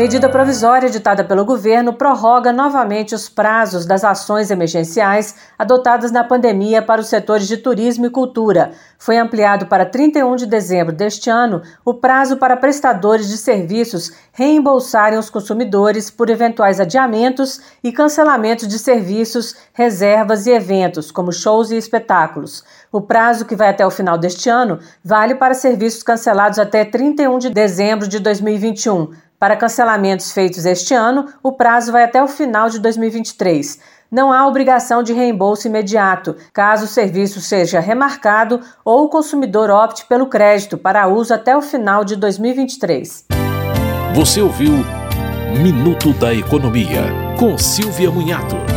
Medida provisória editada pelo governo prorroga novamente os prazos das ações emergenciais adotadas na pandemia para os setores de turismo e cultura. Foi ampliado para 31 de dezembro deste ano o prazo para prestadores de serviços reembolsarem os consumidores por eventuais adiamentos e cancelamentos de serviços, reservas e eventos, como shows e espetáculos. O prazo, que vai até o final deste ano, vale para serviços cancelados até 31 de dezembro de 2021. Para cancelamentos feitos este ano, o prazo vai até o final de 2023. Não há obrigação de reembolso imediato, caso o serviço seja remarcado ou o consumidor opte pelo crédito para uso até o final de 2023. Você ouviu Minuto da Economia, com Silvia Munhato.